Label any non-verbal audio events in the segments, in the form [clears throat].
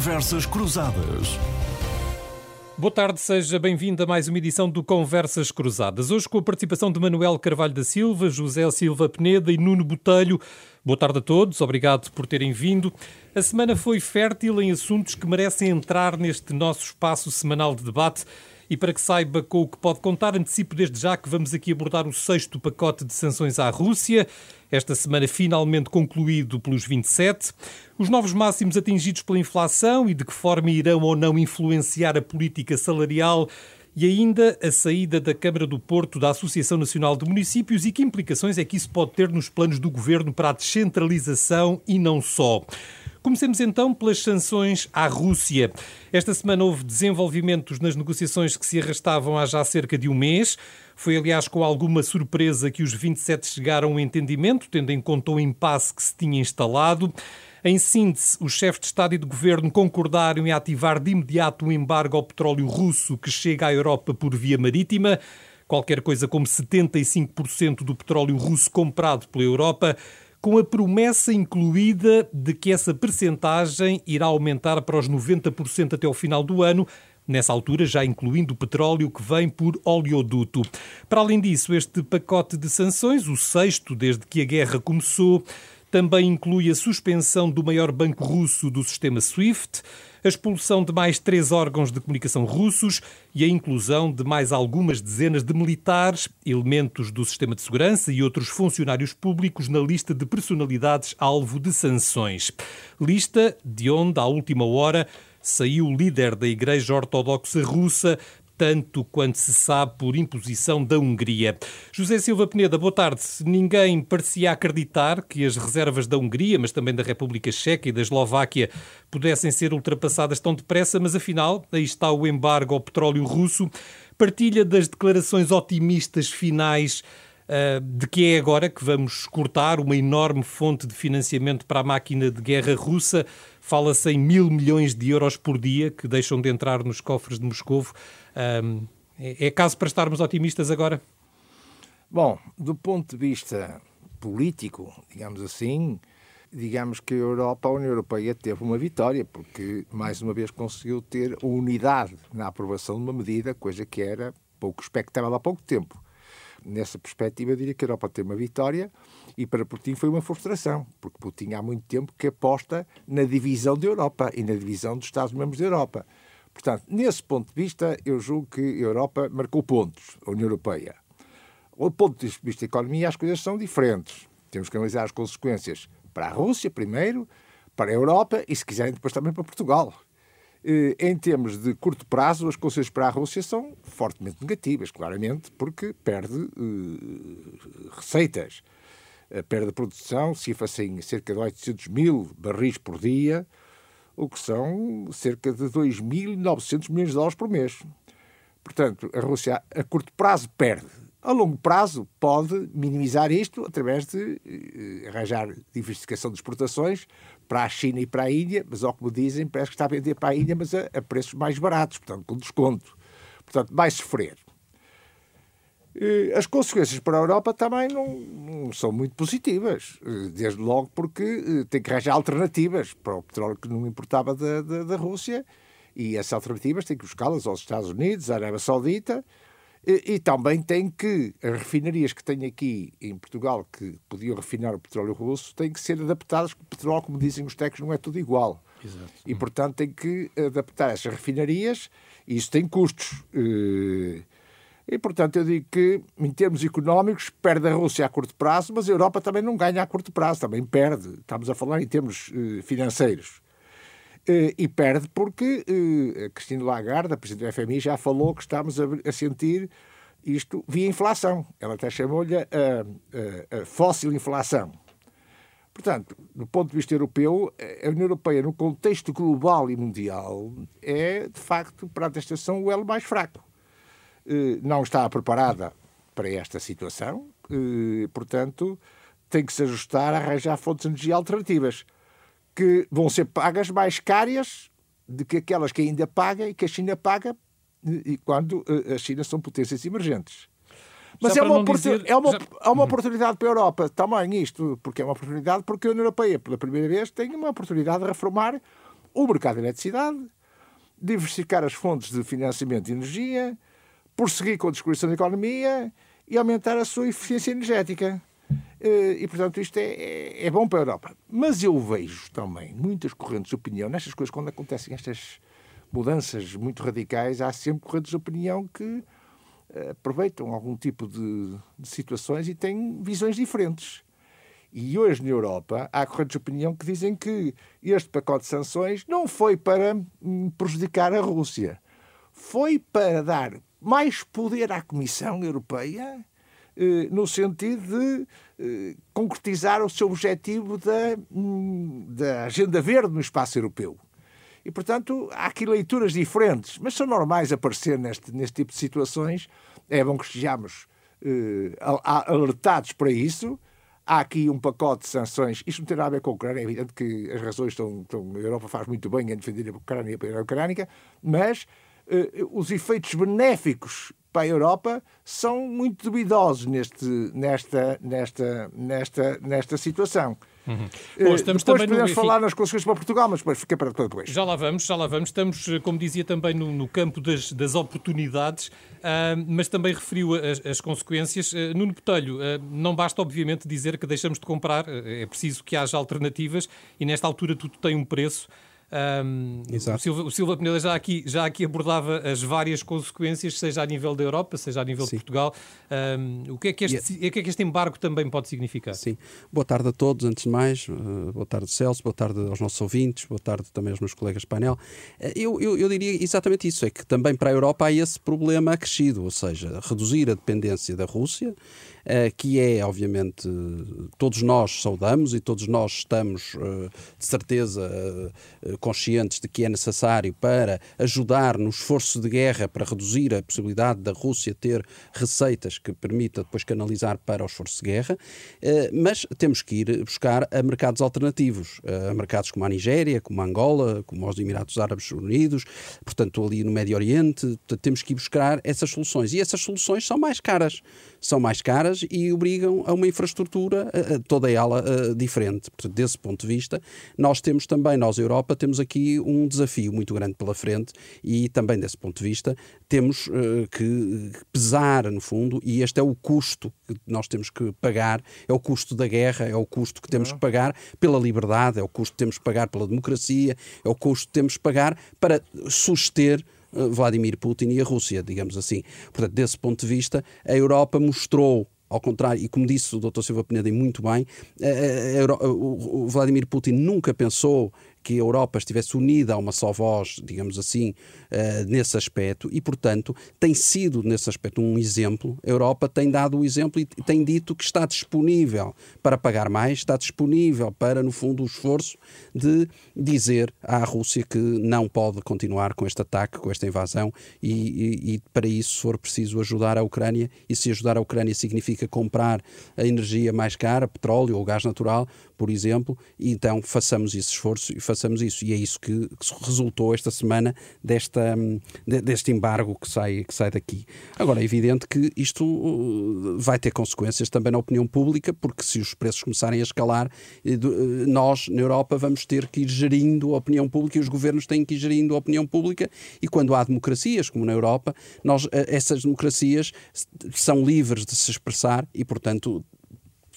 Conversas Cruzadas. Boa tarde, seja bem-vindo a mais uma edição do Conversas Cruzadas. Hoje com a participação de Manuel Carvalho da Silva, José Silva Peneda e Nuno Botelho. Boa tarde a todos, obrigado por terem vindo. A semana foi fértil em assuntos que merecem entrar neste nosso espaço semanal de debate. E para que saiba com o que pode contar, antecipo desde já que vamos aqui abordar o sexto pacote de sanções à Rússia, esta semana finalmente concluído pelos 27, os novos máximos atingidos pela inflação e de que forma irão ou não influenciar a política salarial e ainda a saída da Câmara do Porto da Associação Nacional de Municípios e que implicações é que isso pode ter nos planos do governo para a descentralização e não só. Comecemos então pelas sanções à Rússia. Esta semana houve desenvolvimentos nas negociações que se arrastavam há já cerca de um mês. Foi, aliás, com alguma surpresa que os 27 chegaram a um entendimento, tendo em conta o impasse que se tinha instalado. Em síntese, os chefes de Estado e de Governo concordaram em ativar de imediato um embargo ao petróleo russo que chega à Europa por via marítima. Qualquer coisa como 75% do petróleo russo comprado pela Europa com a promessa incluída de que essa percentagem irá aumentar para os 90% até ao final do ano, nessa altura já incluindo o petróleo que vem por oleoduto. Para além disso, este pacote de sanções, o sexto desde que a guerra começou, também inclui a suspensão do maior banco russo do sistema SWIFT, a expulsão de mais três órgãos de comunicação russos e a inclusão de mais algumas dezenas de militares, elementos do sistema de segurança e outros funcionários públicos na lista de personalidades alvo de sanções. Lista de onde, à última hora, saiu o líder da Igreja Ortodoxa Russa, tanto quanto se sabe por imposição da Hungria. José Silva Peneda, boa tarde. Ninguém parecia acreditar que as reservas da Hungria, mas também da República Checa e da Eslováquia, pudessem ser ultrapassadas tão depressa, mas afinal, aí está o embargo ao petróleo russo. Partilha das declarações otimistas finais uh, de que é agora que vamos cortar uma enorme fonte de financiamento para a máquina de guerra russa. Fala-se em mil milhões de euros por dia que deixam de entrar nos cofres de Moscovo. Um, é, é caso para estarmos otimistas agora? Bom, do ponto de vista político, digamos assim, digamos que a Europa, a União Europeia teve uma vitória, porque mais uma vez conseguiu ter unidade na aprovação de uma medida, coisa que era pouco expectável há pouco tempo. Nessa perspectiva, eu diria que a Europa teve uma vitória e para Putin foi uma frustração, porque Putin há muito tempo que aposta na divisão da Europa e na divisão dos Estados-membros da Europa. Portanto, nesse ponto de vista, eu julgo que a Europa marcou pontos, a União Europeia. Do ponto de vista da economia, as coisas são diferentes. Temos que analisar as consequências para a Rússia, primeiro, para a Europa e, se quiserem, depois também para Portugal. Eh, em termos de curto prazo, as consequências para a Rússia são fortemente negativas, claramente, porque perde uh, receitas. A perda de produção cifra-se em cerca de 800 mil barris por dia, o que são cerca de 2.900 milhões de dólares por mês. Portanto, a Rússia a curto prazo perde. A longo prazo pode minimizar isto através de eh, arranjar diversificação de exportações para a China e para a Índia, mas ao que me dizem, parece que está a vender para a Índia, mas a, a preços mais baratos, portanto, com desconto. Portanto, vai sofrer. As consequências para a Europa também não, não, são muito positivas, desde logo porque eh, tem que arranjar alternativas para o petróleo que não importava da, da, da Rússia e essas alternativas tem que buscá-las aos Estados Unidos, à Arábia Saudita e, e, também tem que, as refinarias que tem aqui em Portugal que podiam refinar o petróleo russo têm que ser adaptadas, porque o petróleo, como dizem os técnicos, não é tudo igual. Exato. E, portanto, tem que adaptar essas refinarias e isso tem custos. Uh, e, portanto, eu digo que, em termos económicos, perde a Rússia a curto prazo, mas a Europa também não ganha a curto prazo, também perde. Estamos a falar em termos uh, financeiros. Uh, e perde porque uh, a Cristina Lagarde, a Presidente do FMI, já falou que estamos a, a sentir isto via inflação. Ela até chamou-lhe a, a, a fóssil inflação. Portanto, do ponto de vista europeu, a União Europeia, no contexto global e mundial, é, de facto, para a estação, o elo mais fraco. Eh, não está preparada para esta situação, eh, portanto, tem que se ajustar a arranjar fontes de energia alternativas que vão ser pagas mais caras do que aquelas que ainda paga e que a China paga e quando eh, a China são potências emergentes. Mas é uma, dizer... é, uma, é uma oportunidade para a Europa também isto, porque é uma oportunidade porque a União Europeia, pela primeira vez, tem uma oportunidade de reformar o mercado de eletricidade, diversificar as fontes de financiamento de energia, prosseguir com a descobrição da economia e aumentar a sua eficiência energética. Eh, e, portanto, isto é, é, é, bom para a Europa. Mas eu vejo também muitas correntes de opinião nestas coisas, quando acontecem estas mudanças muito radicais, há sempre correntes de opinião que eh, aproveitam algum tipo de, de situações e têm visões diferentes. E hoje na Europa há correntes de opinião que dizem que este pacote de sanções não foi para hum, prejudicar a Rússia, foi para dar mais poder à Comissão Europeia eh, no sentido de eh, concretizar o seu objetivo da, hum, da agenda verde no espaço europeu. E, portanto, há aqui leituras diferentes, mas são normais aparecer neste, neste tipo de situações. É bom que estejamos eh, alertados para isso Há aqui um pacote de sanções. Isto não tem nada a ver com a Ucrânia. É evidente que as razões estão. estão a Europa faz muito bem em defender a Ucrânia e a Ucrânia, mas os efeitos benéficos para a Europa são muito duvidosos neste, nesta, nesta, nesta, nesta situação. Uhum. Bom, estamos depois também podemos no... falar nas consequências para Portugal, mas depois fica para depois. Já lá vamos, já lá vamos. Estamos, eh, como dizia, também no, no campo das, das oportunidades, uh, mas também referiu as, as consequências. Uh, Nuno Botelho, uh, não basta, obviamente, dizer que deixamos de comprar, é preciso que haja alternativas e, nesta altura, tudo tem um preço. Um, o, Silva, o Silva Peneda já aqui, já aqui abordava as várias consequências, seja a nível da Europa, seja a nível Sim. de Portugal. Um, o, que é que este, yeah. o que é que este embargo também pode significar? Sim. Boa tarde a todos, antes de mais. Uh, boa tarde, Celso. Boa tarde aos nossos ouvintes. Boa tarde também aos meus colegas de painel. Uh, eu, eu, eu diria exatamente isso: é que também para a Europa há esse problema acrescido, ou seja, reduzir a dependência da Rússia. Eh, que é, obviamente, todos nós saudamos e todos nós estamos, eh, de certeza, eh, conscientes de que é necessário para ajudar no esforço de guerra para reduzir a possibilidade da Rússia ter receitas que permita depois canalizar para o esforço de guerra, mas temos que ir buscar a mercados alternativos, a mercados como a Nigéria, como a Angola, como os Emirados Árabes Unidos, portanto, ali no Médio Oriente, temos que ir buscar essas soluções. E essas soluções são mais caras. São mais caras caras e obrigam a uma infraestrutura, toda ela diferente. Portanto, desse ponto de vista, nós temos também, nós, Europa, temos aqui um desafio muito grande pela frente e também desse ponto de vista temos uh, que pesar, no fundo, e este é o custo que nós temos que pagar, é o custo da guerra, é o custo que temos que pagar pela liberdade, é o custo que temos que pagar pela democracia, é o custo que temos que pagar para suster eh, Vladimir Putin e a Rússia, digamos assim. Portanto, desse ponto de vista, a Europa mostrou ao contrário, e como disse o Dr. Silva Peneda muito bem, o Vladimir Putin nunca pensou que a Europa estivesse unida a uma só voz, digamos assim, uh, nesse aspecto, e, portanto, tem sido, nesse aspecto, um exemplo. A Europa tem dado o exemplo e tem dito que está disponível para pagar mais, está disponível para, no fundo, o esforço de dizer à Rússia que não pode continuar com este ataque, com esta invasão, e, e, e para isso, se for preciso, ajudar a Ucrânia, e se ajudar a Ucrânia significa comprar a energia mais cara, petróleo ou gás natural, por exemplo, e então façamos esse esforço e façamos isso. E é isso que, que resultou esta semana desta, deste embargo que sai, que sai daqui. Agora, é evidente que isto uh, vai ter consequências também na opinião pública, porque se os preços começarem a escalar, eh, eh, nós, na Europa, vamos ter que ir gerindo a opinião pública e os governos têm que ir gerindo a opinião pública. E quando há democracias, como na Europa, nós, eh, essas democracias são livres de se expressar e, portanto,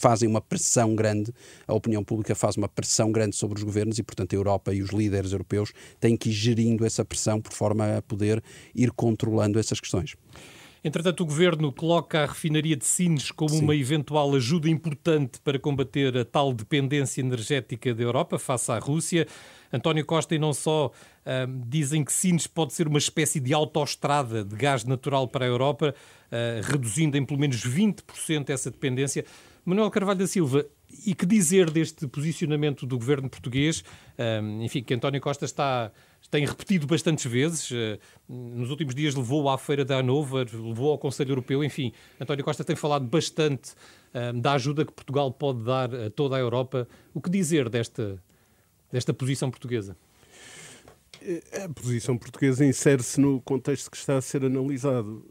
fazem uma pressão grande, a opinião pública faz uma pressão grande sobre os governos e, portanto, a Europa e os líderes europeus têm que ir gerindo essa pressão por forma a poder ir controlando essas questões. Entretanto, o governo coloca a refinaria de Sines como Sim. uma eventual ajuda importante para combater a tal dependência energética da Europa face à Rússia. António Costa e não só uh, dizem que Sines pode ser uma espécie de autoestrada de gás natural para a Europa, uh, reduzindo em pelo menos 20% essa dependência. Manuel Carvalho da Silva, e que dizer deste posicionamento do governo português? enfim, que António Costa está, tem repetido bastantes vezes. Ah, nos últimos dias levou à Feira da Hannover, levou ao Conselho Europeu. Enfim, António Costa tem falado bastante da ajuda que Portugal pode dar a toda a Europa. O que dizer desta, desta posição portuguesa? A posição portuguesa insere-se no contexto que está a ser analisado.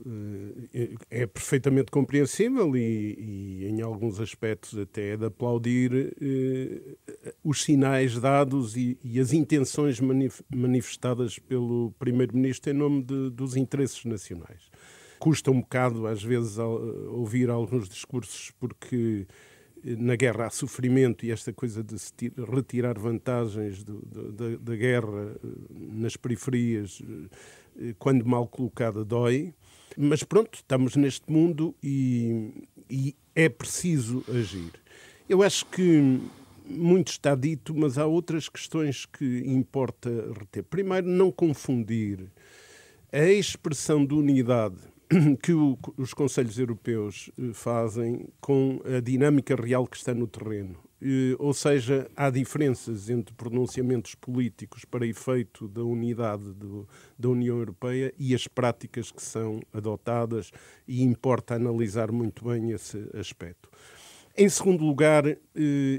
Eh, é perfeitamente compreensível e, e em alguns aspectos até é de aplaudir eh, os sinais dados e, e as intenções manifestadas pelo Primeiro-Ministro em nome de, dos interesses nacionais. Custa um bocado, às vezes, ouvir alguns discursos porque na guerra há sofrimento e esta coisa de se retirar vantagens do, do, da, da, guerra eh, nas periferias, eh, quando mal colocada, dói. Mas pronto, estamos neste mundo e, e é preciso agir. Eu acho que muito está dito, mas há outras questões que importa reter. Primeiro, não confundir a expressão de unidade [clears throat] que o, os Conselhos Europeus eh, fazem com a dinâmica real que está no terreno. Ou seja, há diferenças entre pronunciamentos políticos para efeito da unidade do, da União Europeia e as práticas que são adotadas, e importa analisar muito bem esse aspecto. Em segundo lugar, eh,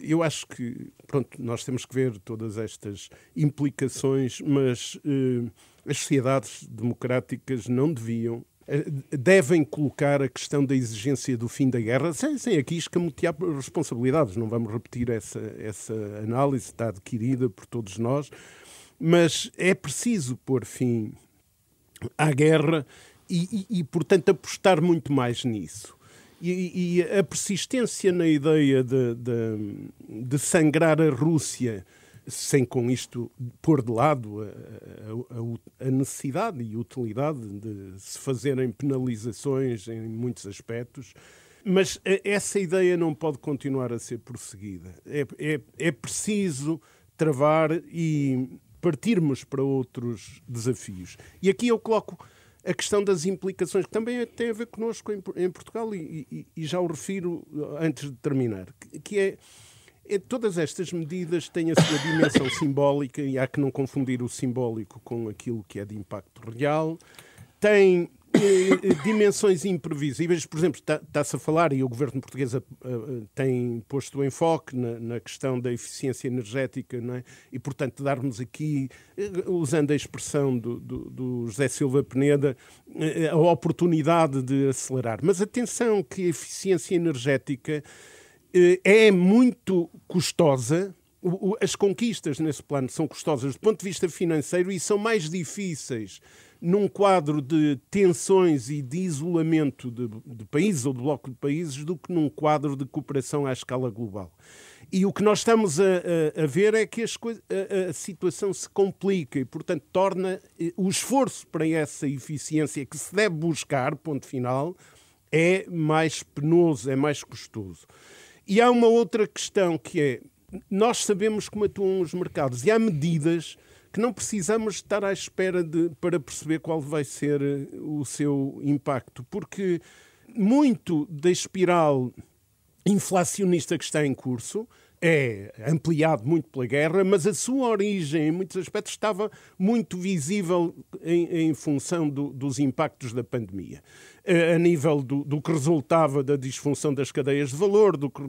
eu acho que pronto, nós temos que ver todas estas implicações, mas eh, as sociedades democráticas não deviam eh, devem colocar a questão da exigência do fim da guerra, sem, sem aqui escamotear responsabilidades. Não vamos repetir essa, essa análise, está adquirida por todos nós, mas é preciso pôr fim à guerra e, e, e portanto, apostar muito mais nisso. E, e a persistência na ideia de, de, de sangrar a Rússia sem com isto pôr de lado a, a, a, necessidade e utilidade de se fazerem penalizações em muitos aspectos. Mas essa ideia não pode continuar a ser prosseguida. É, é, é preciso travar e partirmos para outros desafios. E aqui eu coloco a questão das implicações, que também tem a ver connosco em, Portugal, e, e, e, já o refiro antes de terminar, que é, todas estas medidas têm a sua dimensão [coughs] simbólica e há que não confundir o simbólico com aquilo que é de impacto real. Tem eh, eh dimensões imprevisíveis. Por exemplo, está-se a falar, e o governo português uh, tem posto o enfoque na, na, questão da eficiência energética, é? e, portanto, darmos aqui, uh, usando a expressão do, do, do José Silva Peneda, uh, a oportunidade de acelerar. Mas atenção que a eficiência energética é muito custosa. As conquistas nesse plano são custosas do ponto de vista financeiro e são mais difíceis num quadro de tensões e de isolamento de, de, países ou de bloco de países do que num quadro de cooperação à escala global. E o que nós estamos a, a, a ver é que as a, a, situação se complica e, portanto, torna eh, o esforço para essa eficiência que se deve buscar, ponto final, é mais penoso, é mais custoso. E há uma outra questão que é: nós sabemos como atuam os mercados e há medidas que não precisamos estar à espera de, para perceber qual vai ser eh, o seu impacto, porque muito da espiral inflacionista que está em curso é ampliado muito pela guerra, mas a sua origem, em muitos aspectos, estava muito visível em, em função do, dos impactos da pandemia. A, nível do, do, que resultava da disfunção das cadeias de valor, do que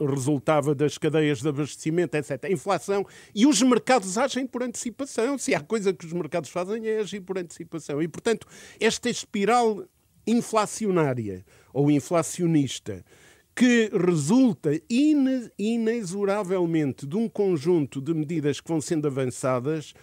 resultava das cadeias de abastecimento, etc. A inflação. E os mercados agem por antecipação. Se há coisa que os mercados fazem é agir por antecipação. E, portanto, esta espiral inflacionária ou inflacionista que resulta inexoravelmente de um conjunto de medidas que vão sendo avançadas,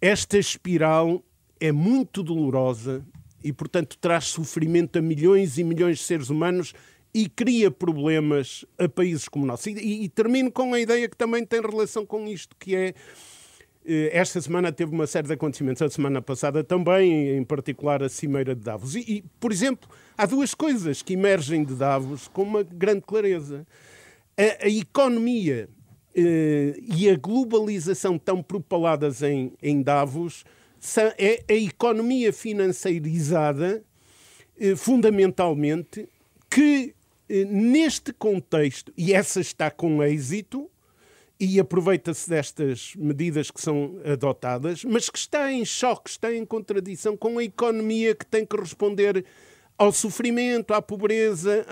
esta espiral é muito dolorosa e, portanto, traz sofrimento a milhões e milhões de seres humanos e cria problemas a países como o nosso. E, e, termino com a ideia que também tem relação com isto, que é esta semana teve uma série de acontecimentos, a semana passada também, em particular a Cimeira de Davos. E, e, por exemplo, há duas coisas que emergem de Davos com uma grande clareza. A, a economia eh, e a globalização tão propaladas em, em Davos são, é a economia financeirizada, eh, fundamentalmente, que eh, neste contexto, e essa está com êxito, e aproveita-se destas medidas que são adotadas, mas que está em choque, está em contradição com a economia que tem que responder ao sofrimento, à pobreza,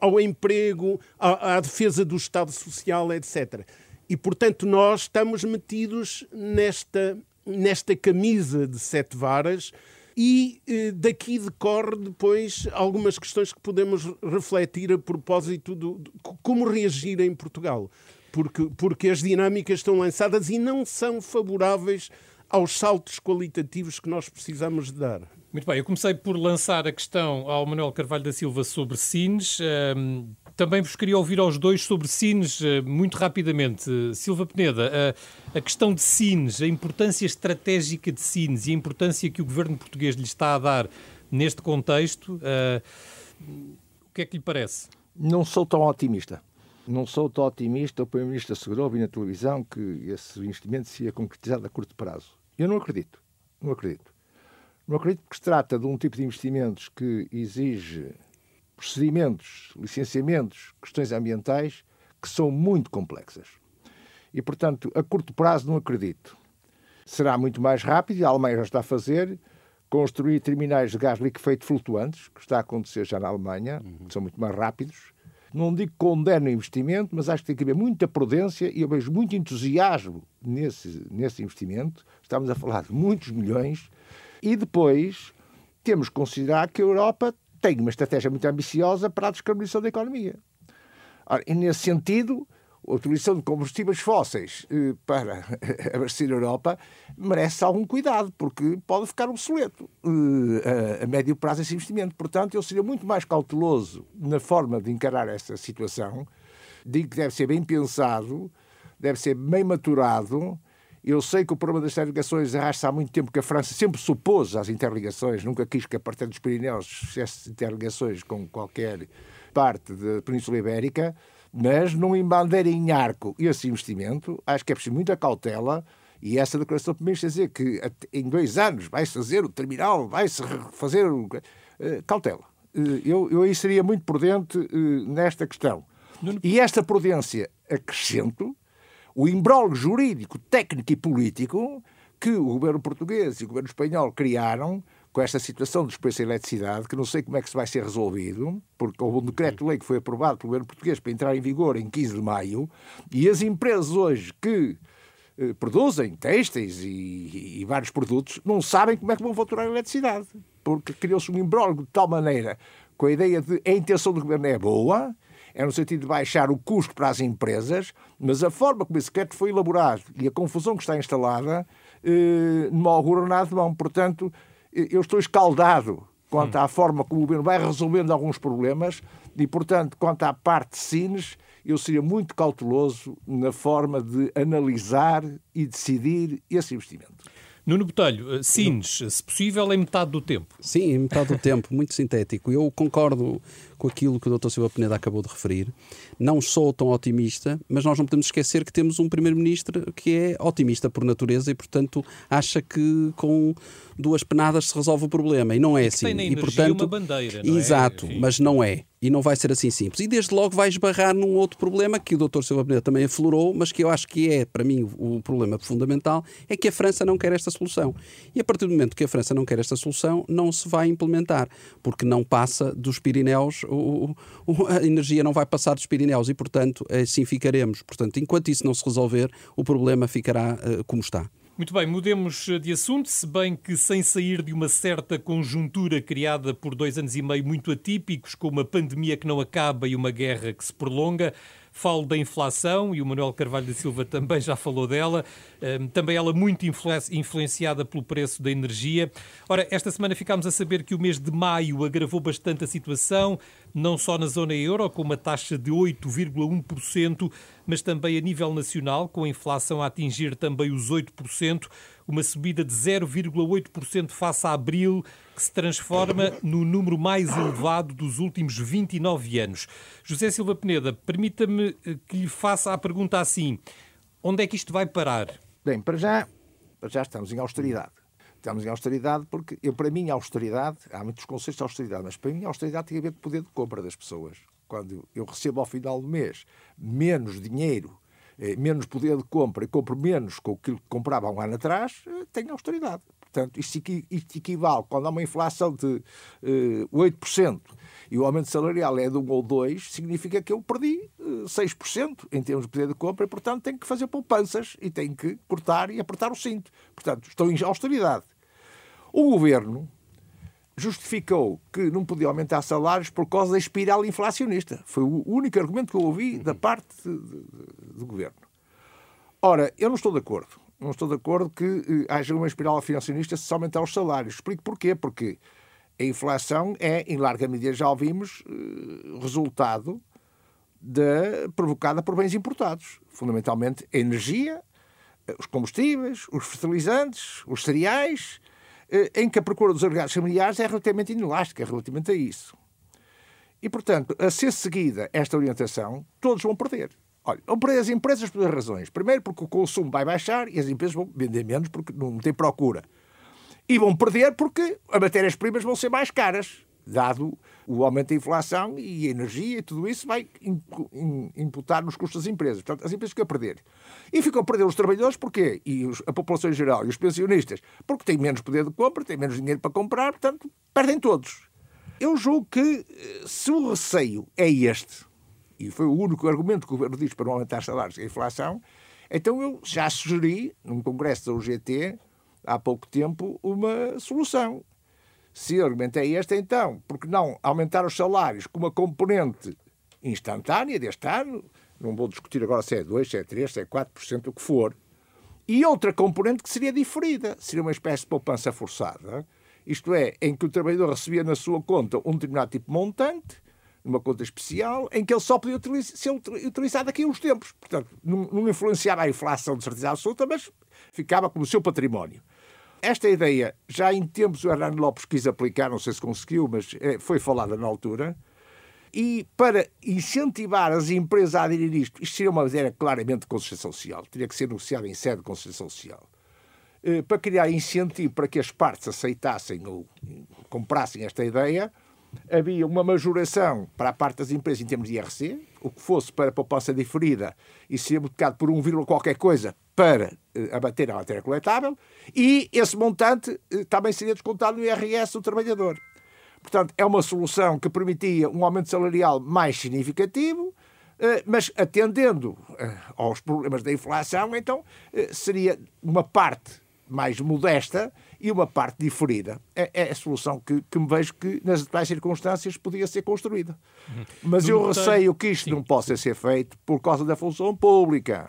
ao emprego, à, defesa do Estado Social, etc. E, portanto, nós estamos metidos nesta nesta camisa de sete varas e eh, daqui decorre depois algumas questões que podemos refletir a propósito do, de como reagir em Portugal. Porque, porque as dinâmicas estão lançadas e não são favoráveis aos saltos qualitativos que nós precisamos de dar. Muito bem, eu comecei por lançar a questão ao Manuel Carvalho da Silva sobre Sines. também vos queria ouvir aos dois sobre Sines, eh, muito rapidamente. Silva Peneda, a questão de Sines, a importância estratégica de Sines e a importância que o governo português lhe está a dar neste contexto, eh, o que é que lhe parece? Não sou tão otimista. Não sou tão otimista. O Primeiro-Ministro assegurou, vi na televisão, que esse investimento se ia concretizar a curto prazo. Eu não acredito. Não acredito. Não acredito porque se trata de um tipo de investimentos que exige procedimentos, licenciamentos, questões ambientais que são muito complexas. E, portanto, a curto prazo não acredito. Será muito mais rápido, e a Alemanha já está a fazer, construir terminais de gás liquefeito flutuantes, que está a acontecer já na Alemanha, que são muito mais rápidos, não digo condeno o investimento, mas acho que tem que haver muita prudência e eu vejo muito entusiasmo nesse, nesse investimento. Estamos a falar de muitos milhões. E depois temos que considerar que a Europa tem uma estratégia muito ambiciosa para a descarbonização da economia. Ora, e nesse sentido, a utilização de combustíveis fósseis eh, para [laughs] abastecer a Europa merece algum cuidado, porque pode ficar obsoleto eh, a, médio prazo esse investimento. Portanto, eu seria muito mais cauteloso na forma de encarar essa situação. Digo que deve ser bem pensado, deve ser bem maturado. Eu sei que o problema das interligações arrasta há muito tempo que a França sempre supôs as interligações, nunca quis que a partir dos Pirineus fizesse interligações com qualquer parte da Península Ibérica mas não embandeira em arco esse investimento, acho que é preciso muita cautela. E essa declaração do Primeiro dizer que em dois anos vai-se fazer o terminal, vai-se fazer. O... Uh, cautela. Uh, eu, eu aí seria muito prudente uh, nesta questão. E esta prudência acrescento o imbróglio jurídico, técnico e político que o governo português e o governo espanhol criaram com esta situação dos preços da eletricidade, que não sei como é que se vai ser resolvido, porque houve um decreto-lei que foi aprovado pelo governo português para entrar em vigor em 15 de maio, e as empresas hoje que eh, produzem têxteis e, e, vários produtos não sabem como é que vão faturar a eletricidade, porque criou-se um imbróglio de tal maneira com a ideia de a intenção do governo é boa, é no sentido de baixar o custo para as empresas, mas a forma como esse decreto foi elaborado e a confusão que está instalada eh, não augura nada de bom. Portanto, eu estou escaldado quanto hum. à forma como o governo vai resolvendo alguns problemas e, portanto, quanto à parte de Sines, eu seria muito cauteloso na forma de analisar e decidir esse investimento. Nuno Botelho, eh, Sines, se possível, em metade do tempo. Sim, em metade do tempo, muito sintético. Eu concordo com aquilo que o Dr. Silva Peneda acabou de referir. Não sou tão otimista, mas nós não podemos esquecer que temos um Primeiro-Ministro que é otimista por natureza e, portanto, acha que com duas penadas se resolve o problema. E não é e assim. Tem e, portanto, uma bandeira, não é? Exato, é? mas não é. E não vai ser assim simples. E desde logo vai esbarrar num outro problema que o Dr. Silva Peneda também aflorou, mas que eu acho que é, para mim, o problema fundamental, é que a França não quer esta solução. E a partir do momento que a França não quer esta solução, não se vai implementar, porque não passa dos Pirineus o, o, a energia não vai passar dos Pirineus e, portanto, assim ficaremos. Portanto, enquanto isso não se resolver, o problema ficará uh, como está. Muito bem, mudemos de assunto, se bem que sem sair de uma certa conjuntura criada por dois anos e meio muito atípicos, com uma pandemia que não acaba e uma guerra que se prolonga, Falo da inflação e o Manuel Carvalho da Silva também já falou dela, também ela muito influenciada pelo preço da energia. Ora, esta semana ficámos a saber que o mês de maio agravou bastante a situação, não só na zona euro, com uma taxa de 8,1%, mas também a nível nacional, com a inflação a atingir também os 8% uma subida de 0,8% face a abril, que se transforma no número mais elevado dos últimos 29 anos. José Silva Peneda, permita-me eh, que lhe faça a pergunta assim: onde é que isto vai parar? Bem, para já, para já estamos em austeridade. Estamos em austeridade porque, eu, para mim, a austeridade, há muitos conceitos de austeridade, mas para mim a austeridade tem a ver com o poder de compra das pessoas. Quando eu recebo ao final do mês menos dinheiro eh, menos poder de compra e compro menos com aquilo que comprava há um ano atrás, eh, tenho austeridade. Portanto, isto, equivale, quando há uma inflação de uh, eh, 8% e o aumento salarial é de 1 ou 2, significa que eu perdi 6% em termos de poder de compra e, portanto, tem que fazer poupanças e tem que cortar e apertar o cinto. Portanto, estão em austeridade. O governo justificou que não podia aumentar salários por causa da espiral inflacionista. Foi o único argumento que eu ouvi da parte de, de, do governo. Ora, eu não estou de acordo. Não estou de acordo que eh, haja uma espiral inflacionista se aumentar os salários. Explico porquê. Porque a inflação é, em larga medida, já ouvimos, eh, resultado de, provocada por bens importados. Fundamentalmente a energia, eh, os combustíveis, os fertilizantes, os cereais, eh, em que a procura dos agregados familiares é relativamente inelástica relativamente a isso. E, portanto, a ser seguida esta orientação, todos vão perder. Olha, vão perder as empresas por duas razões. Primeiro, porque o consumo vai baixar e as empresas vão vender menos porque não tem procura. E vão perder porque as matérias-primas vão ser mais caras, dado o aumento da inflação e a energia e tudo isso vai imputar nos custos das empresas. Portanto, as empresas ficam a perder. E ficam a perder os trabalhadores, porquê? E os, a população em geral e os pensionistas, porque têm menos poder de compra, têm menos dinheiro para comprar, portanto, perdem todos. Eu julgo que eh, se o receio é este, e foi o único argumento que o governo diz para não aumentar salários e a inflação, então eu já sugeri, num congresso da UGT, há pouco tempo, uma solução. Se o argumento é este, então, porque não aumentar os salários com uma componente instantânea deste ano, não vou discutir agora se é 2, se é 3, se é 4%, o que for, e outra componente que seria diferida, seria uma espécie de poupança forçada, isto é, em que o trabalhador recebia na sua conta um determinado tipo de montante, numa conta especial, em que ele só podia utilizar, ser utilizado daqui a uns tempos. Portanto, não, não influenciava a inflação de certeza absoluta, mas ficava como seu património. Esta ideia, já em tempos o Hernando Lopes quis aplicar, não sei se conseguiu, mas eh, foi falada na altura. E para incentivar as empresas a aderir isto, isto seria uma matéria claramente de consciência social, teria que ser negociada em sede de consciência social. Eh, para criar incentivo para que as partes aceitassem ou comprassem esta ideia, havia uma majoração para a parte das empresas em termos de IRC, o que fosse para a poupança diferida e seria multiplicado por 1, qualquer coisa para eh, abater a matéria coletável, e esse montante eh, também seria descontado no IRS do trabalhador. Portanto, é uma solução que permitia um aumento salarial mais significativo, eh, mas atendendo aos problemas da inflação, então seria uma parte mais modesta e uma parte diferida. É, é a solução que, que, me vejo que, nas atuais circunstâncias, podia ser construída. Uhum. Mas eu receio que isto não possa ser feito por causa da função pública.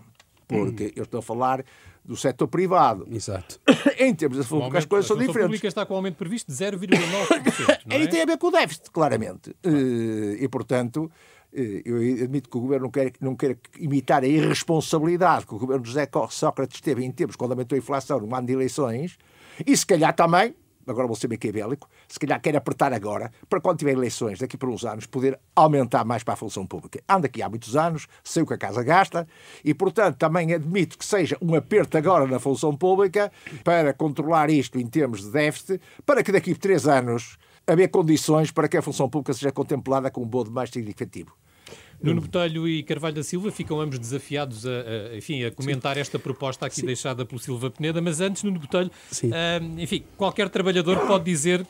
Porque hum. eu estou a falar do setor privado. Exato. [coughs] em termos de público, as coisas são diferentes. A pública está com o aumento previsto de 0,9%. [coughs] Aí é? tem a ver com o déficit, claramente. Eh, e, portanto, eh, eu admito que o governo não quer, não quer imitar a irresponsabilidade que o governo de José Sócrates teve em tempos quando aumentou a inflação no ano de eleições, e se calhar também, agora vou ser maquiavélico, se calhar quer apertar agora, para quando tiver eleições, daqui por uns anos, poder aumentar mais para a função pública. Anda aqui há muitos anos, sei o que a casa gasta, e portanto também admito que seja um aperto agora na função pública para controlar isto em termos de déficit, para que daqui por três anos haver condições para que a função pública seja contemplada com um bode mais significativo. Nuno Botelho e Carvalho da Silva ficam ambos desafiados a, a enfim, a comentar Sim. esta proposta aqui Sim. deixada pelo Silva Peneda, mas antes, Nuno Botelho, uh, enfim, qualquer trabalhador pode dizer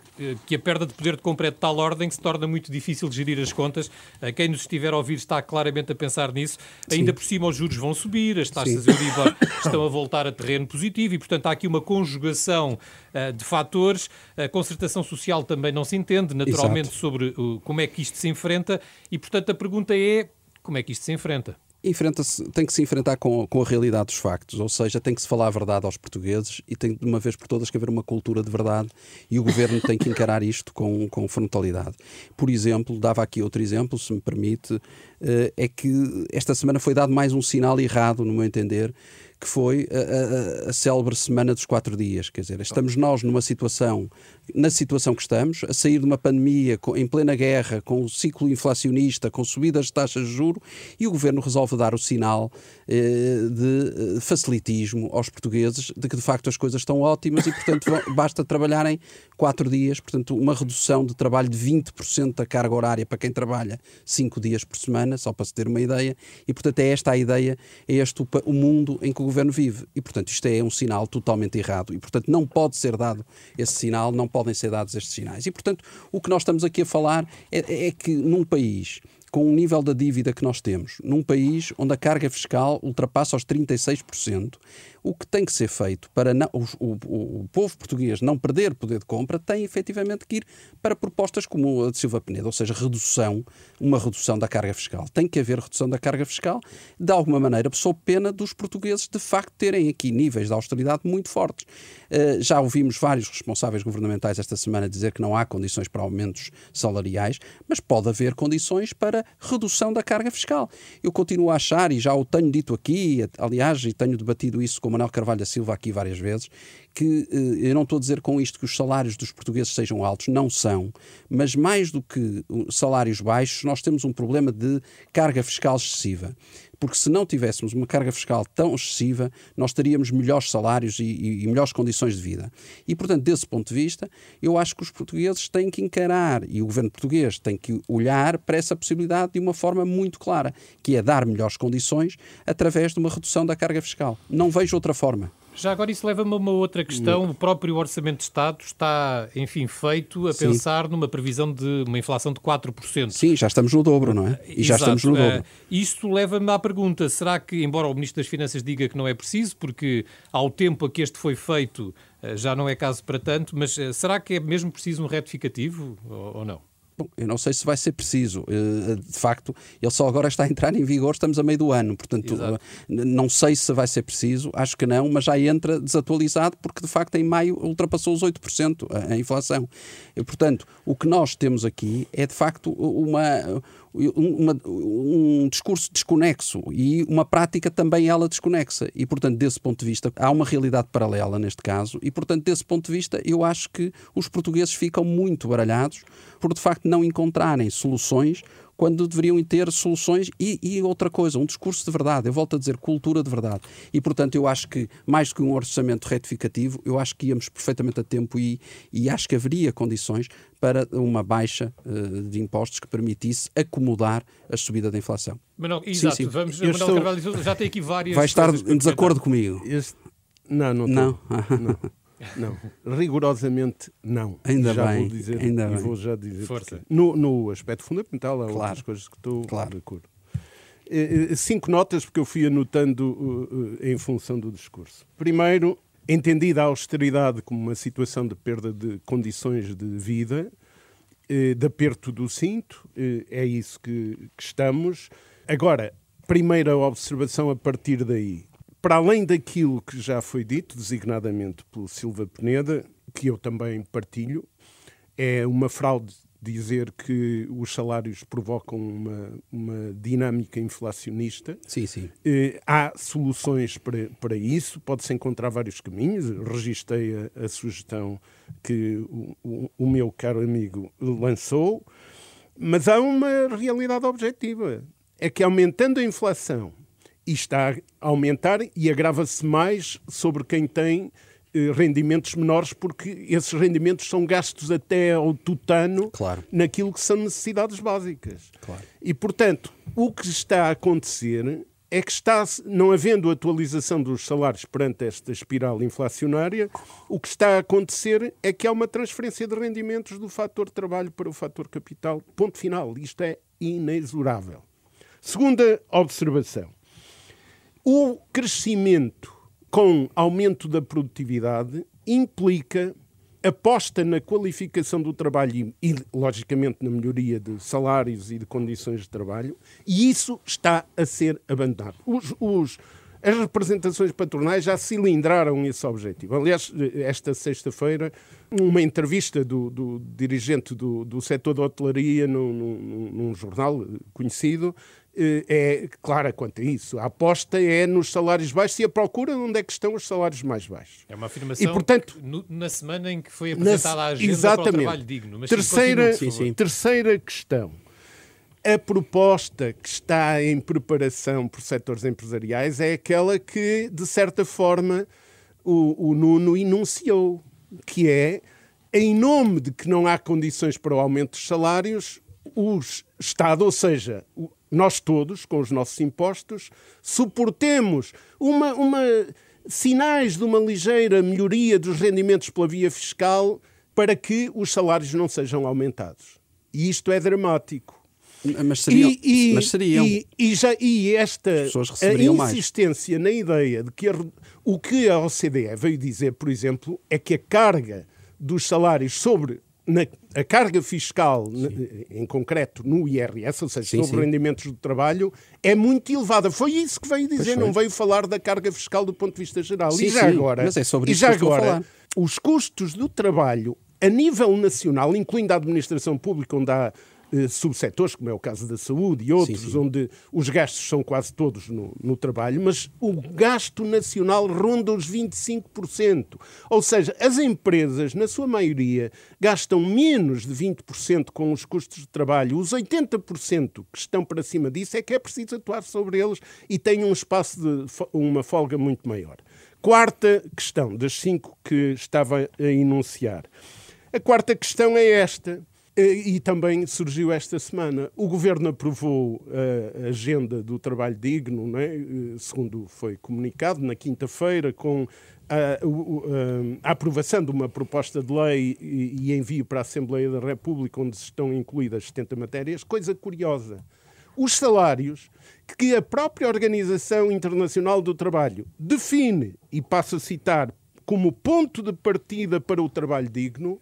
que a perda de poder de compra é de tal ordem que se torna muito difícil gerir as contas. Uh, quem nos estiver a ouvir está claramente a pensar nisso. Sim. Ainda por cima os juros vão subir, as taxas Euribor estão a voltar a terreno positivo e, portanto, há aqui uma conjugação uh, de fatores. A concertação social também não se entende, naturalmente, Exato. sobre como é que isto se enfrenta e, portanto, a pergunta é como é que isto se enfrenta? enfrenta-se, tem que se enfrentar com, com a realidade dos factos, ou seja, tem que se falar a verdade aos portugueses e tem de uma vez por todas que haver uma cultura de verdade e o governo tem que encarar isto com, com frontalidade. Por exemplo, dava aqui outro exemplo, se me permite, eh, é que esta semana foi dado mais um sinal errado, no meu entender, que foi a, a, a célebre semana dos quatro dias. Quer dizer, estamos nós numa situação, na situação que estamos, a sair de uma pandemia com, em plena guerra, com um ciclo inflacionista, com subidas de taxas de juro, e o governo resolve dar o sinal eh, de eh, facilitismo aos portugueses de que de facto as coisas estão ótimas e, portanto, basta trabalharem quatro dias, portanto, uma redução de trabalho de 20% da carga horária para quem trabalha cinco dias por semana, só para se ter uma ideia, e, portanto, é esta a ideia, é este o, o mundo em que o governo vive. E, portanto, isto é um sinal totalmente errado. E, portanto, não pode ser dado esse sinal, não podem ser dados estes sinais. E, portanto, o que nós estamos aqui a falar é, é que num país com o nível da dívida que nós temos, num país onde a carga fiscal ultrapassa os 36%, o que tem que ser feito para não, o, o, o, povo português não perder poder de compra tem efetivamente que ir para propostas como a de Silva Penedo, ou seja, redução, uma redução da carga fiscal. Tem que haver redução da carga fiscal, de alguma maneira, sob pena dos portugueses de facto terem aqui níveis de austeridade muito fortes. Uh, já ouvimos vários responsáveis governamentais esta semana dizer que não há condições para aumentos salariais, mas pode haver condições para redução da carga fiscal. Eu continuo a achar, e já o tenho dito aqui, aliás, e tenho debatido isso com com Manuel Carvalho da Silva aqui várias vezes, que eh, eu não estou a dizer com isto que os salários dos portugueses sejam altos, não são, mas mais do que salários baixos, nós temos um problema de carga fiscal excessiva porque se não tivéssemos uma carga fiscal tão excessiva, nós teríamos melhores salários e, e, e, melhores condições de vida. E, portanto, desse ponto de vista, eu acho que os portugueses têm que encarar, e o governo português tem que olhar para essa possibilidade de uma forma muito clara, que é dar melhores condições através de uma redução da carga fiscal. Não vejo outra forma. Já agora isso leva-me a uma outra questão. O próprio Orçamento de Estado está, enfim, feito a Sim. pensar numa previsão de uma inflação de 4%. Sim, já estamos no dobro, não é? E já estamos no dobro. Uh, isto leva-me à pergunta, será que, embora o Ministro das Finanças diga que não é preciso, porque ao tempo a que este foi feito uh, já não é caso para tanto, mas uh, será que é mesmo preciso um retificativo ou não? Bom, eu não sei se vai ser preciso. Eh, de facto, ele só agora está a entrar em vigor, estamos a meio do ano, portanto, Exato. Eh, não sei se vai ser preciso, acho que não, mas já entra desatualizado porque de facto em maio ultrapassou os 8% a, a inflação. E, portanto, o que nós temos aqui é de facto uma uma, um discurso desconexo e uma prática também ela desconexa. E, portanto, desse ponto de vista, há uma realidade paralela neste caso, e, portanto, desse ponto de vista, eu acho que os portugueses ficam muito baralhados por, de facto, não encontrarem soluções quando deveriam ter soluções e, e, outra coisa, um discurso de verdade. Eu volto a dizer, cultura de verdade. E, portanto, eu acho que, mais do que um orçamento retificativo, eu acho que íamos perfeitamente a tempo e, e acho que haveria condições para uma baixa uh, de impostos que permitisse acomodar a subida da inflação. Manuel, exato, sim, sim. vamos, Manuel estou... Carvalho já tem aqui várias Vai estar em desacordo comigo. Este... Não, não, não. não. [laughs] Não, rigorosamente não. Ainda já bem. Vou dizer, ainda e bem. vou já dizer. Força. No, no aspecto fundamental, há claro. outras coisas que estou claro. de acordo. Eh, eh, cinco notas, porque eu fui anotando uh, em função do discurso. Primeiro, entendida a austeridade como uma situação de perda de condições de vida, de aperto do cinto, é isso que, que estamos. Agora, primeira observação a partir daí para além daquilo que já foi dito, designadamente pelo Silva Peneda, que eu também partilho, é uma fraude dizer que os salários provocam uma, uma dinâmica inflacionista. Sim, sim. Eh, há soluções para, para isso, pode-se encontrar vários caminhos. Registrei a, a sugestão que o, o, o meu caro amigo lançou, mas há uma realidade objetiva. É que aumentando a inflação e está a aumentar e agrava-se mais sobre quem tem eh, rendimentos menores, porque esses rendimentos são gastos até ao tutano claro. naquilo que são necessidades básicas. Claro. E, portanto, o que está a acontecer é que está, não havendo atualização dos salários perante esta espiral inflacionária, o que está a acontecer é que há uma transferência de rendimentos do fator trabalho para o fator capital. Ponto final. Isto é inexorável. Segunda observação. O crescimento com aumento da produtividade implica aposta na qualificação do trabalho e, logicamente, na melhoria de salários e de condições de trabalho, e isso está a ser abandonado. Os, os, as representações patronais já cilindraram esse objetivo. Aliás, esta sexta-feira, uma entrevista do, do dirigente do, do setor da hotelaria num, num, num jornal conhecido é clara quanto a isso. A aposta é nos salários baixos e a procura onde é que estão os salários mais baixos. É uma afirmação e, portanto, no, na semana em que foi apresentada na, a agenda exatamente. para o trabalho digno. Mas terceira, sim, sim. terceira questão. A proposta que está em preparação por setores empresariais é aquela que, de certa forma, o, o Nuno enunciou, que é, em nome de que não há condições para o aumento dos salários, o Estado, ou seja, nós todos, com os nossos impostos, suportemos uma, uma, sinais de uma ligeira melhoria dos rendimentos pela via fiscal para que os salários não sejam aumentados. E isto é dramático. Mas seriam. E, e, mas seriam. E, e, já, e esta a insistência mais. na ideia de que a, o que a OCDE veio dizer, por exemplo, é que a carga dos salários sobre na, a carga fiscal, em concreto no IRS, ou seja, sim, sobre sim. rendimentos do trabalho, é muito elevada. Foi isso que veio dizer, não veio falar da carga fiscal do ponto de vista geral. Sim, e já agora, mas é sobre e isso já que agora os custos do trabalho a nível nacional, incluindo a administração pública, onde há eh, subsetores, como é o caso da saúde e outros, sim, sim. onde os gastos são quase todos no, no, trabalho, mas o gasto nacional ronda os 25%. Ou seja, as empresas, na sua maioria, gastam menos de 20% com os custos de trabalho. Os 80% que estão para cima disso é que é preciso atuar sobre eles e têm um espaço de uma folga muito maior. Quarta questão, das cinco que estava a enunciar. A quarta questão é esta e também surgiu esta semana. O governo aprovou a agenda do trabalho digno, né? segundo foi comunicado, na quinta-feira, com a, a, a, aprovação de uma proposta de lei e, e envio para a Assembleia da República, onde estão incluídas 70 matérias. Coisa curiosa. Os salários que a própria Organização Internacional do Trabalho define, e passo a citar, como ponto de partida para o trabalho digno,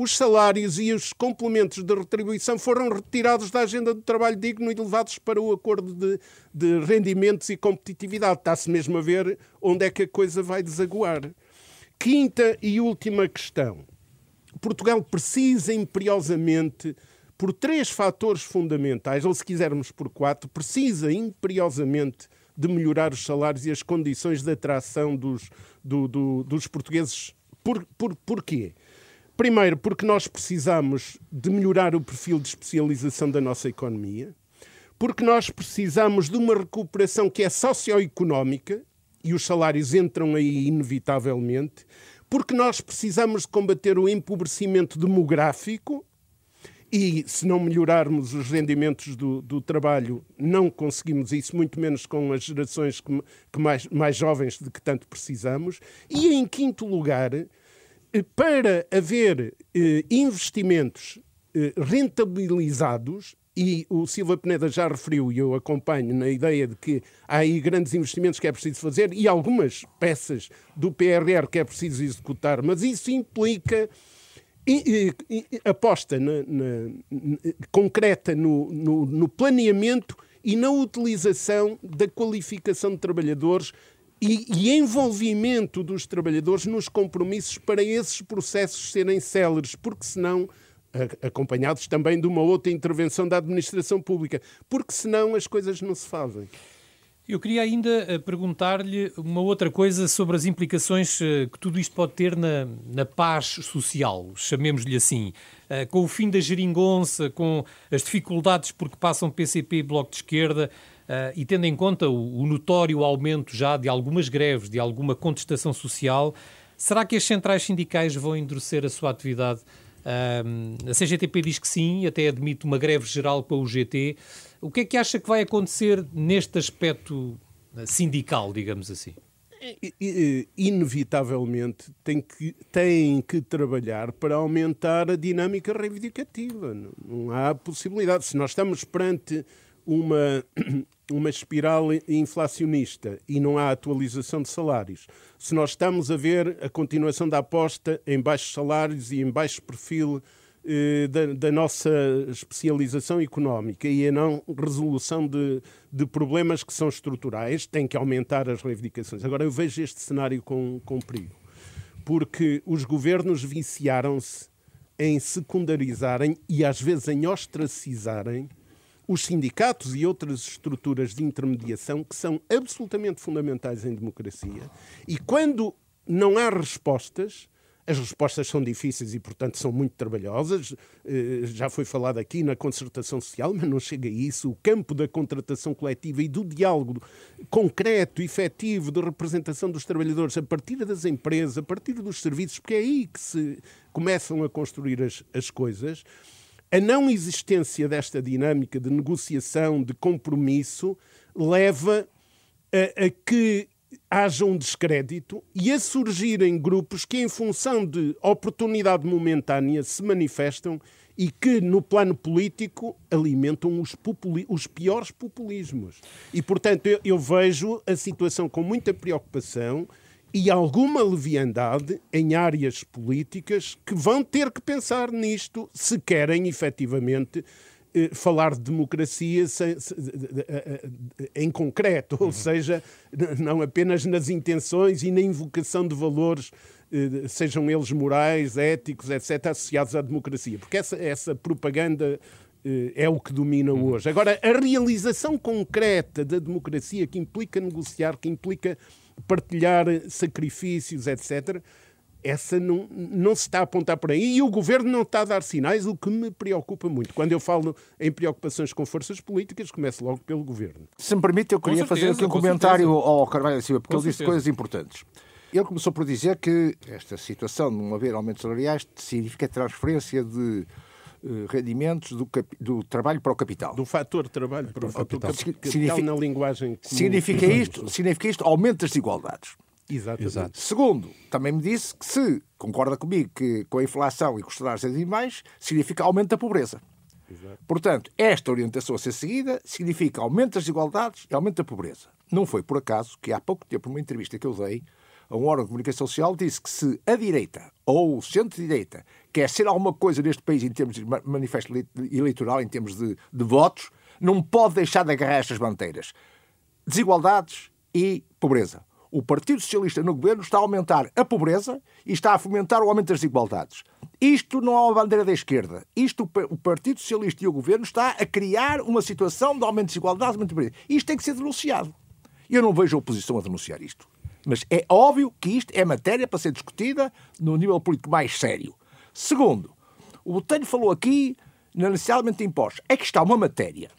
os salários e os complementos de retribuição foram retirados da agenda do trabalho digno e levados para o acordo de, de rendimentos e competitividade. Está-se mesmo a ver onde é que a coisa vai desaguar. Quinta e última questão. Portugal precisa imperiosamente, por três fatores fundamentais, ou se quisermos por quatro, precisa imperiosamente de melhorar os salários e as condições de atração dos, do, do, dos portugueses. Por, por, porquê? Primeiro, porque nós precisamos de melhorar o perfil de especialização da nossa economia, porque nós precisamos de uma recuperação que é socioeconómica, e os salários entram aí inevitavelmente, porque nós precisamos de combater o empobrecimento demográfico, e se não melhorarmos os rendimentos do, do, trabalho, não conseguimos isso, muito menos com as gerações que, que mais, mais jovens de que tanto precisamos. E em quinto lugar, para haver eh, investimentos eh, rentabilizados, e o Silva Peneda já referiu, e eu acompanho na ideia de que há aí grandes investimentos que é preciso fazer e algumas peças do PRR que é preciso executar, mas isso implica e, e, e, aposta na, na, concreta no, no, no planeamento e na utilização da qualificação de trabalhadores e, e, envolvimento dos trabalhadores nos compromissos para esses processos serem céleres, porque senão, acompanhados também de uma outra intervenção da administração pública, porque senão as coisas não se fazem. Eu queria ainda eh, perguntar-lhe uma outra coisa sobre as implicações eh, que tudo isto pode ter na, na paz social, chamemos-lhe assim. Eh, com o fim da geringonça, com as dificuldades porque passam PCP e Bloco de Esquerda, Uh, e tendo em conta o, o, notório aumento já de algumas greves, de alguma contestação social, será que as centrais sindicais vão endurecer a sua atividade? Uh, a CGTP diz que sim, até admite uma greve geral com a UGT. O que é que acha que vai acontecer neste aspecto sindical, digamos assim? Inevitavelmente tem que, tem que trabalhar para aumentar a dinâmica reivindicativa. Não há possibilidade. Se nós estamos perante uma, [clears throat] uma espiral inflacionista e não há atualização de salários, se nós estamos a ver a continuação da aposta em baixos salários e em baixo perfil eh, da, da, nossa especialização económica e a não resolução de, de, problemas que são estruturais, tem que aumentar as reivindicações. Agora, eu vejo este cenário com, com perigo, porque os governos viciaram-se em secundarizarem e às vezes em ostracizarem os sindicatos e outras estruturas de intermediação que são absolutamente fundamentais em democracia. E quando não há respostas, as respostas são difíceis e, portanto, são muito trabalhosas. Eh, já foi falado aqui na concertação social, mas não chega a isso. O campo da contratação coletiva e do diálogo concreto, efetivo, de representação dos trabalhadores a partir das empresas, a partir dos serviços, porque é aí que se começam a construir as, as coisas a não existência desta dinâmica de negociação, de compromisso, leva a, a, que haja um descrédito e a surgirem grupos que, em função de oportunidade momentânea, se manifestam e que, no plano político, alimentam os, populi os piores populismos. E, portanto, eu, eu vejo a situação com muita preocupação e alguma leviandade em áreas políticas que vão ter que pensar nisto se querem efetivamente eh, falar de democracia em concreto, ou seja, não apenas nas intenções e na invocação de valores, eh, sejam eles morais, éticos, etc., associados à democracia, porque essa, essa propaganda eh, é o que domina hoje. Agora, a realização concreta da democracia, que implica negociar, que implica partilhar sacrifícios, etc., essa não, não se está a apontar por aí e o governo não está a dar sinais, o que me preocupa muito. Quando eu falo em preocupações com forças políticas, começo logo pelo governo. Se me permite, eu queria certeza, fazer aqui um comentário certeza. ao Carvalho da Silva, porque com ele certeza. disse coisas importantes. Ele começou por dizer que esta situação de não haver aumentos salariais significa transferência de rendimentos do, do, trabalho para o capital. Do fator trabalho para o fator capital, capital significa, na linguagem comum. Significa isto, significa isto aumento das desigualdades. Exato. Exato. Segundo, também me disse que se concorda comigo que com a inflação e com os salários animais significa aumento da pobreza. Exato. Portanto, esta orientação a ser seguida significa aumento das desigualdades e aumento da pobreza. Não foi por acaso que há pouco tempo, numa entrevista que eu dei a um órgão de comunicação social, disse que se a direita ou o centro-direita quer ser alguma coisa neste país em termos de manifesto eleitoral, em termos de, de votos, não pode deixar de agarrar estas bandeiras. Desigualdades e pobreza o Partido Socialista no governo está a aumentar a pobreza e está a fomentar o aumento das desigualdades. Isto não é uma bandeira da esquerda. Isto, o Partido Socialista e o governo está a criar uma situação de aumento de desigualdades. Aumento de pobreza. Isto tem que ser denunciado. Eu não vejo a oposição a denunciar isto. Mas é óbvio que isto é matéria para ser discutida no nível político mais sério. Segundo, o Botelho falou aqui na necessidade de impostos. É que está uma matéria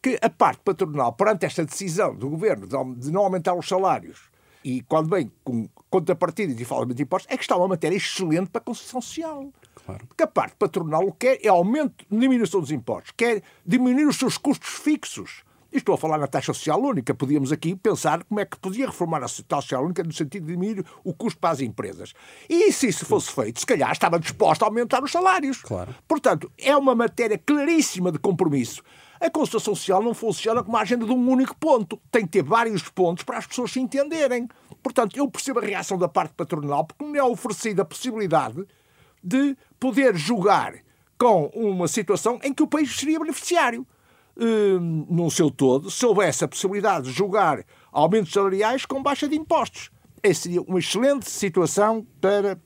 que a parte patronal, perante esta decisão do governo de não aumentar os salários e quando vem com contrapartidas e fala de impostos, é que está uma matéria excelente para a construção social. Claro. Porque a parte patronal o que quer é aumento, diminuição dos impostos, quer diminuir os seus custos fixos. E estou a falar na taxa social única. Podíamos aqui pensar como é que podia reformar a taxa social única no sentido de diminuir o custo para as empresas. E se isso fosse feito, se calhar estava disposto a aumentar os salários. Claro. Portanto, é uma matéria claríssima de compromisso. A consulta social não funciona como a agenda de um único ponto. Tem que ter vários pontos para as pessoas se entenderem. Portanto, eu percebo a reação da parte patronal porque me é oferecida a possibilidade de poder jogar com uma situação em que o país seria beneficiário. Hum, no seu todo, se houvesse a possibilidade de jogar aumentos salariais com baixa de impostos. Essa seria uma excelente situação para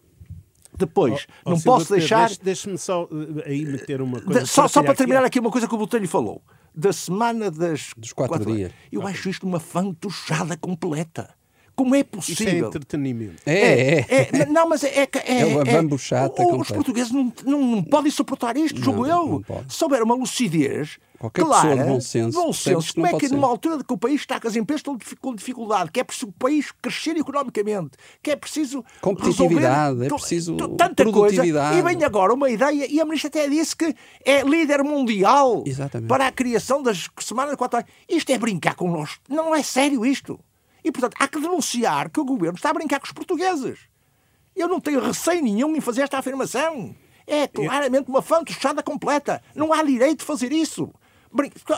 depois, oh, não posso deixar. Deixe-me só eh, aí meter uma coisa. só, só para terminar aqui uma coisa que o Botelho falou. Da semana das. Dos quatro, quatro dias. Eu quatro. acho isto uma fantochada completa. Como é possível? Isso é entretenimento. É, é. é, é não, mas é. É, é, é uma bambuchata. É, os portugueses não, não, não, podem suportar isto, julgo eu. Se houver uma lucidez. Qualquer clara, pessoa de bom senso. Bom senso. Como é que, numa altura de que o país está, que as empresas estão com dificuldade, que é preciso o país crescer economicamente, que é preciso. Competitividade, resolver, é preciso. Tanta coisa. E vem agora uma ideia, e a ministra até disse que é líder mundial Exatamente. para a criação das semanas de quatro horas. Isto é brincar com nós. Não é sério isto. E, portanto, há que denunciar que o governo está a brincar com os portugueses. Eu não tenho receio nenhum em fazer esta afirmação. É claramente uma fantochada completa. Não há direito de fazer isso.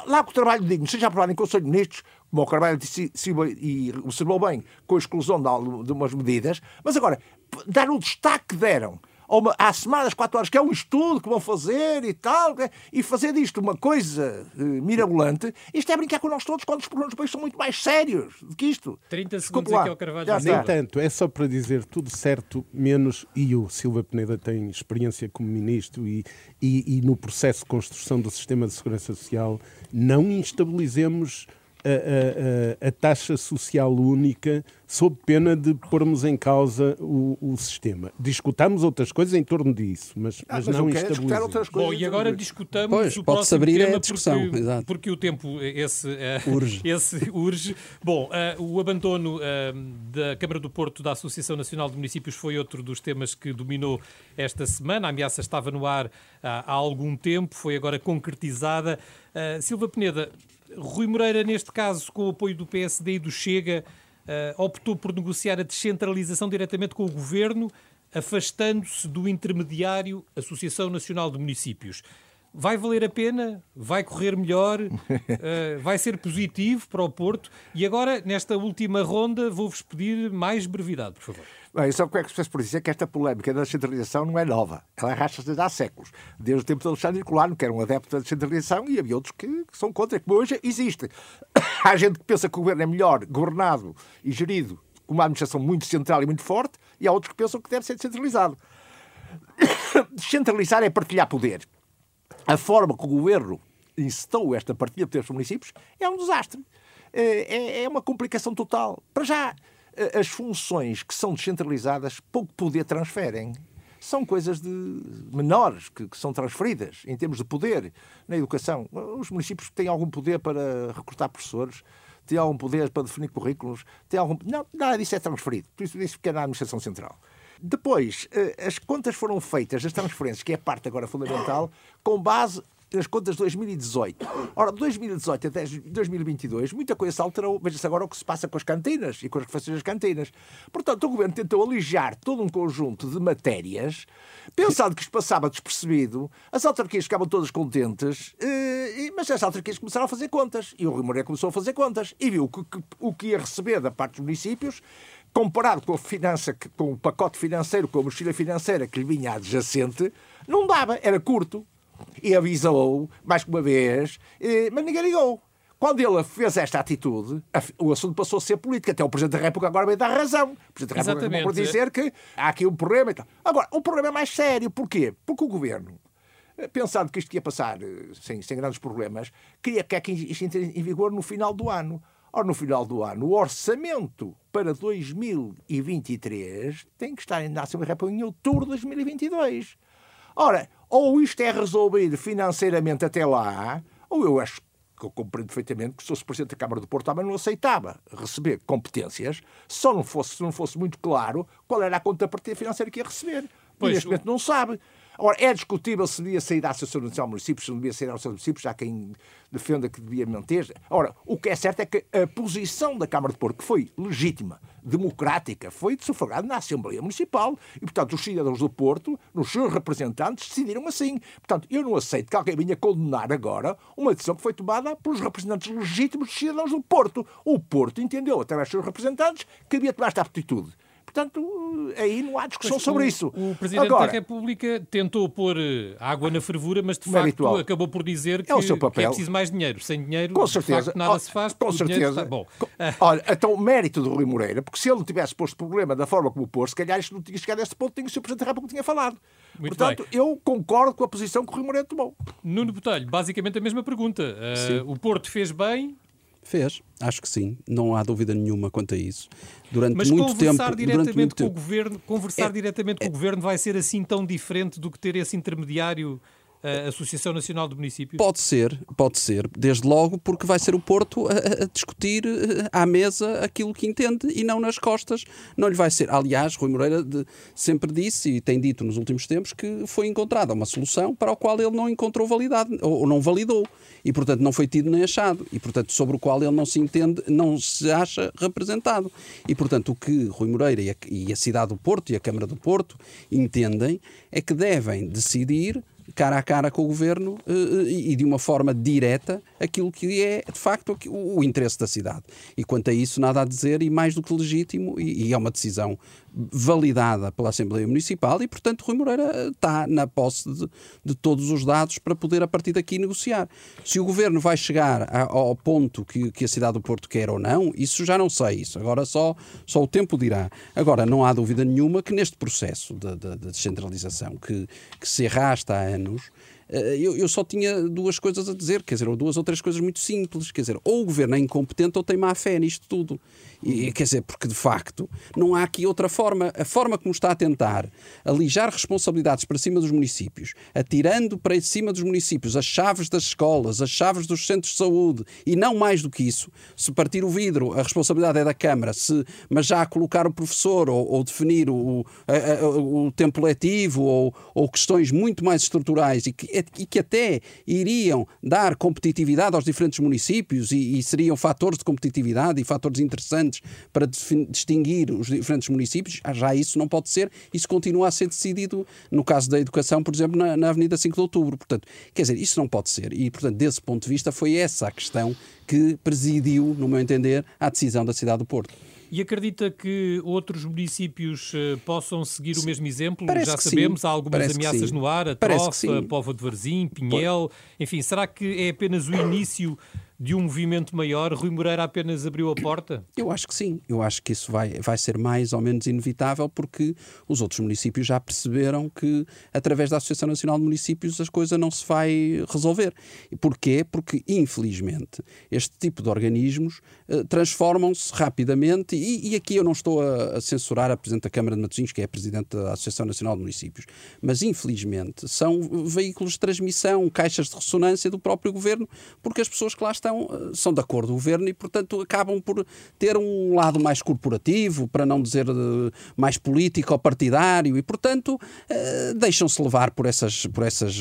Lá com o trabalho digno seja aprovado em Conselho de Ministros, como o Carvalho disse e observou bem, com a exclusão de umas medidas, mas agora, dar o destaque que deram uma, há semanas, quatro horas, que é um estudo que vão fazer e tal, e fazer disto uma coisa uh, mirabolante, isto é brincar com nós todos quando os problemas do país são muito mais sérios do que isto. 30 segundos aqui ao Carvalho. Já Nem tanto, é só para dizer tudo certo, menos, e o Silva Peneda tem experiência como ministro e, e, e no processo de construção do sistema de segurança social, não instabilizemos a, a, a, taxa social única sob pena de pormos em causa o, o sistema. Discutamos outras coisas em torno disso, mas, ah, mas, mas não estabilizamos. outras coisas. Bom, e agora discutamos pois, o próximo abrir tema a discussão, porque, exato. porque o tempo esse, uh, urge. [laughs] esse urge. Bom, uh, o abandono uh, da Câmara do Porto da Associação Nacional de Municípios foi outro dos temas que dominou esta semana. A ameaça estava no ar há algum tempo, foi agora concretizada. Silva Peneda, Rui Moreira, neste caso, com o apoio do PSD e do Chega, uh, optou por negociar a descentralização diretamente com o governo. afastando-se do intermediário Associação Nacional de Municípios. Vai valer a pena? Vai correr melhor? uh, [laughs] vai ser positivo para o Porto? E agora, nesta última ronda, vou-vos pedir mais brevidade, por favor. Bem, só que é que se por dizer que esta polémica da descentralização não é nova. Ela arrasta-se desde há séculos. Desde o tempo de Alexandre Colano, que era um adepto da descentralização, e havia outros que, que são contra, que hoje existe. [coughs] Há gente que pensa que o governo é melhor governado e gerido com uma administração muito central e muito forte, e há outros que pensam que deve ser descentralizado. [coughs] Descentralizar é partilhar poder a forma que o governo incitou esta partilha de dos municípios é um desastre. É, é, é uma complicação total. Para já, as funções que são descentralizadas pouco poder transferem. São coisas de menores que, que, são transferidas em termos de poder na educação. Os municípios têm algum poder para recrutar professores, têm algum poder para definir currículos, têm algum. Não, nada disso é transferido. Por isso, isso fica na administração central. Depois, eh, as contas foram feitas, as transferências, que é a parte agora fundamental, com base nas contas de 2018. Ora, de 2018 até 2022, muita coisa se alterou. Veja-se agora o que se passa com as cantinas e com as refeições das cantinas. Portanto, o governo tentou alijar todo um conjunto de matérias, pensando que isto passava despercebido, as autarquias ficavam todas contentes, eh, mas as autarquias começaram a fazer contas. E o Rui Moreira começou a fazer contas e viu que, que, o que ia receber da parte dos municípios comparado com, a finança, com o pacote financeiro, com a mochila financeira que lhe vinha adjacente, não dava, era curto. E avisou, mais que uma vez, mas ninguém ligou. Quando ele fez esta atitude, o assunto passou a ser político. Até o Presidente da República agora veio dar razão. O Presidente da República acabou por dizer que há aqui um problema e tal. Agora, o problema é mais sério. Porquê? Porque o Governo, pensando que isto ia passar eh, sem, sem grandes problemas, queria que isto entre em vigor no final do ano. Ora, no final do ano, o orçamento para 2023 tem que estar na Assembleia República em outubro de 2022. Ora, ou isto é resolvido financeiramente até lá, ou eu acho que eu compreendo perfeitamente que se fosse Presidente da Câmara do Porto também não aceitava receber competências só não fosse, se não fosse muito claro qual era a contrapartida financeira que ia receber. Pois, e neste momento não sabe. Ora, é discutível se devia sair da Associação Nacional de Municípios, se não devia sair da Associação de Municípios, há quem defenda que devia manter. Ora, o que é certo é que a posição da Câmara de Porto, que foi legítima, democrática, foi sufragada na Assembleia Municipal e, portanto, os cidadãos do Porto, nos seus representantes, decidiram assim. Portanto, eu não aceito que alguém venha condenar agora uma decisão que foi tomada pelos representantes legítimos dos cidadãos do Porto. O Porto entendeu, através dos seus representantes, que havia tomar esta atitude. Portanto, aí não há discussão pois sobre o, isso. O Presidente Agora, da República tentou pôr eh, água na fervura, mas de facto habitual. acabou por dizer que é, o seu papel. que é preciso mais dinheiro. Sem dinheiro, com certeza. Facto, nada se faz. Com certeza. Está... Bom. Olha, então o mérito do Rui Moreira, porque se ele não tivesse posto o problema da forma como pôs, se calhar isto não tinha chegado a esse ponto, tinha o Sr. Presidente da República tinha falado. Muito Portanto, bem. eu concordo com a posição que o Rui Moreira tomou. Nuno Botelho, basicamente a mesma pergunta. Uh, o Porto fez bem, Fez, acho que sim, não há dúvida nenhuma quanto a isso. Durante Mas muito conversar tempo, diretamente muito com tempo, o governo, conversar é, diretamente é, com o governo vai ser assim tão diferente do que ter esse intermediário a Associação Nacional de Municípios? Pode ser, pode ser, desde logo, porque vai ser o Porto a, a, discutir eh, à mesa aquilo que entende e não nas costas. Não lhe vai ser. Aliás, Rui Moreira de, sempre disse e tem dito nos últimos tempos que foi encontrada uma solução para a qual ele não encontrou validade ou, ou não validou e, portanto, não foi tido nem achado e, portanto, sobre o qual ele não se entende, não se acha representado. E, portanto, o que Rui Moreira e a, e a cidade do Porto e a Câmara do Porto entendem é que devem decidir cara a cara com o governo uh, e de uma forma direta aquilo que é de facto o, interesse da cidade. E quanto a isso, nada a dizer e mais do que legítimo, e, é uma decisão validada pela Assembleia Municipal e, portanto, Rui Moreira está na posse de, de, todos os dados para poder, a partir daqui, negociar. Se o governo vai chegar a, ao ponto que, que, a cidade do Porto quer ou não, isso já não sei. Isso agora só, só o tempo dirá. Agora, não há dúvida nenhuma que neste processo de, de, de descentralização que, que se arrasta há anos, eh, eu, eu, só tinha duas coisas a dizer, quer dizer, ou duas ou três coisas muito simples, quer dizer, ou o governo é incompetente ou tem má fé nisto tudo. E, quer dizer, porque de facto não há aqui outra forma. A forma como está a tentar alijar responsabilidades para cima dos municípios, atirando para cima dos municípios as chaves das escolas, as chaves dos centros de saúde, e não mais do que isso, se partir o vidro, a responsabilidade é da Câmara, se, mas já colocar o professor ou, ou definir o, a, o tempo letivo ou, ou questões muito mais estruturais e que e que até iriam dar competitividade aos diferentes municípios e, e seriam fatores de competitividade e fatores interessantes para distinguir os diferentes municípios, ah, já isso não pode ser, isso continua a ser decidido, no caso da educação, por exemplo, na, na Avenida 5 de Outubro. Portanto, quer dizer, isso não pode ser. E, portanto, desse ponto de vista, foi essa a questão que presidiu, no meu entender, a decisão da cidade do Porto. E acredita que outros municípios uh, possam seguir o mesmo exemplo? Parece Já sabemos, sim. há algumas Parece ameaças no ar, a Trofa, Póvoa de Varzim, Pinhel, enfim, será que é apenas o início de um movimento maior, Rui Moreira apenas abriu a porta? Eu acho que sim. Eu acho que isso vai, vai ser mais ou menos inevitável porque os outros municípios já perceberam que, através da Associação Nacional de Municípios, as coisas não se vai resolver. E porquê? Porque, infelizmente, este tipo de organismos uh, transformam-se rapidamente e, e, aqui eu não estou a, a, censurar a Presidente da Câmara de Matosinhos, que é a Presidente da Associação Nacional de Municípios, mas, infelizmente, são veículos de transmissão, caixas de ressonância do próprio Governo, porque as pessoas que lá estão eh, são da cor do governo e, portanto, acabam por ter um lado mais corporativo, para não dizer eh, mais político ou partidário, e, portanto, eh, deixam-se levar por essas, por essas,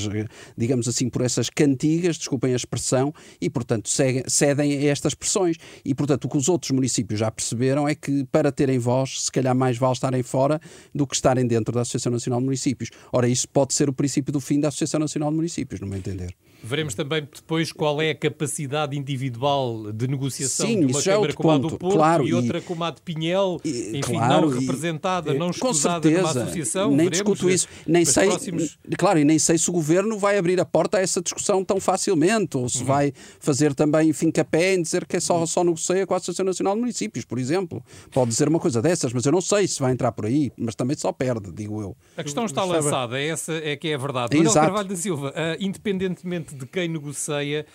digamos assim, por essas cantigas, desculpem a expressão, e, portanto, cedem a estas pressões. E, portanto, o que os outros municípios já perceberam é que, para terem voz, se calhar mais vale estarem fora do que estarem dentro da Associação Nacional de Municípios. Ora, isso pode ser o princípio do fim da Associação Nacional de Municípios, no meu entender. Veremos também depois qual é a capacidade individual de negociação Sim, de uma Câmara é como ponto. a do Porto claro, e outra como a de Pinhel, e, enfim, claro, não representada, e, não escusada numa associação. Nem Veremos discuto isso. Nem sei, próximos... Claro, e nem sei se o Governo vai abrir a porta a essa discussão tão facilmente, ou se uhum. vai fazer também fim capé em dizer que é só, só negocia com a Associação Nacional de Municípios, por exemplo. Pode dizer uma coisa dessas, mas eu não sei se vai entrar por aí, mas também só perde, digo eu. A questão está lançada, essa é que é a verdade. Manuel Carvalho da Silva, uh, independentemente de quem negocia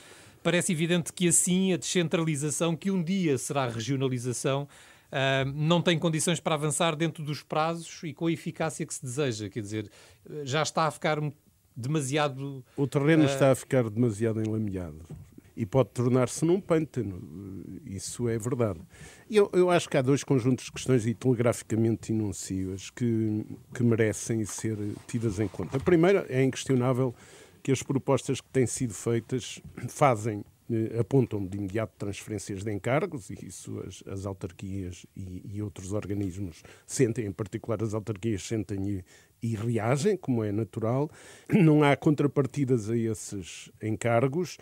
parece evidente que assim a descentralização, que um dia será a regionalização, Uh, não tem condições para avançar dentro dos prazos e com a eficácia que se deseja. Quer dizer, já está a ficar demasiado. O terreno uh... está a ficar demasiado enlameado e pode tornar-se num pântano. Isso é verdade. Eu, eu, acho que há dois conjuntos de questões e telegraficamente enuncias que, que merecem ser tidas em conta. A primeira é inquestionável que as propostas que têm sido feitas [coughs] fazem eh, apontam de imediato transferências de encargos, e isso as, as autarquias e, e, outros organismos sentem, em particular as autarquias sentem e, e, reagem, como é natural. [coughs] Não há contrapartidas a esses encargos,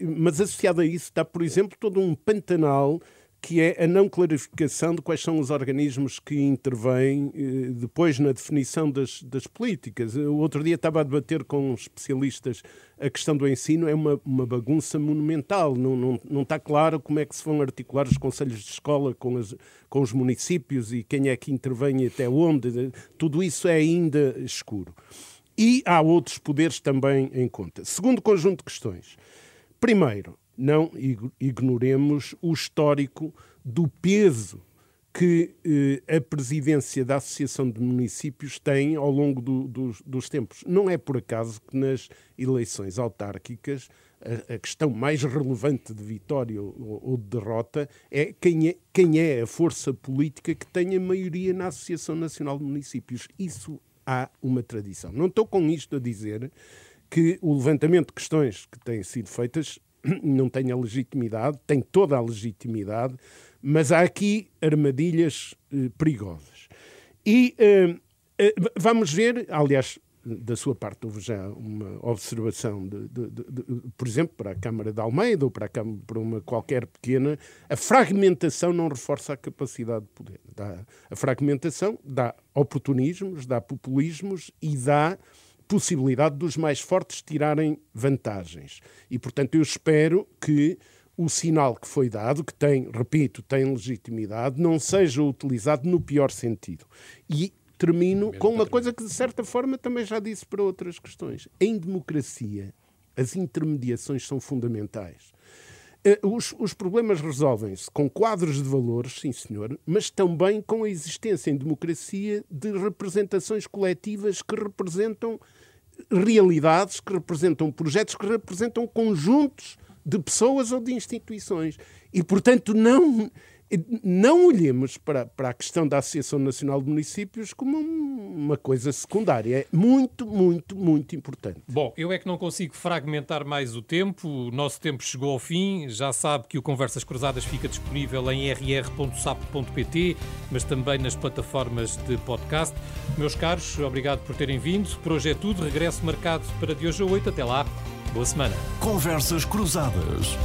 mas associado a isso está, por exemplo, todo um pantanal que é a não clarificação de quais são os organismos que intervêm eh, depois na definição das, das políticas. O outro dia estava a debater com especialistas a questão do ensino, é uma, uma bagunça monumental. Não, não, não está claro como é que se vão articular os conselhos de escola com, as, com os municípios e quem é que intervém e até onde. Tudo isso é ainda escuro. E há outros poderes também em conta. Segundo conjunto de questões. Primeiro, não ignoremos o histórico do peso que eh, a presidência da Associação de Municípios tem ao longo do, do, dos tempos. Não é por acaso que nas eleições autárquicas a, a questão mais relevante de vitória ou, ou, de derrota é quem, é quem é a força política que tem a maioria na Associação Nacional de Municípios. Isso há uma tradição. Não estou com isto a dizer que o levantamento de questões que têm sido feitas [clears throat] não tem a legitimidade, tem toda a legitimidade, mas há aqui armadilhas eh, perigosas. E eh, eh, vamos ver, aliás, da sua parte houve já uma observação, de, de, de, por exemplo, para a Câmara de Almeida ou para, Câmara, para uma qualquer pequena, a fragmentação não reforça a capacidade de poder. Dá, a fragmentação dá oportunismos, dá populismos e dá possibilidade dos mais fortes tirarem vantagens. E, portanto, eu espero que o sinal que foi dado, que tem, repito, tem legitimidade, não seja utilizado no pior sentido. E termino com uma coisa que, de certa forma, também já disse para outras questões. Em democracia, as intermediações são fundamentais. Eh, os, os, problemas resolvem-se com quadros de valores, sim senhor, mas também com a existência em democracia de representações coletivas que representam realidades, que representam projetos, que representam conjuntos de pessoas ou de instituições. E, portanto, não, não olhemos para, para a questão da Associação Nacional de Municípios como um, uma coisa secundária. É muito, muito, muito importante. Bom, eu é que não consigo fragmentar mais o tempo. O nosso tempo chegou ao fim. Já sabe que o Conversas Cruzadas fica disponível em rr.sapo.pt, mas também nas plataformas de podcast. Meus caros, obrigado por terem vindo. Por hoje é tudo. Regresso marcado para de hoje a 8. Até lá. Boa semana. Conversas Cruzadas.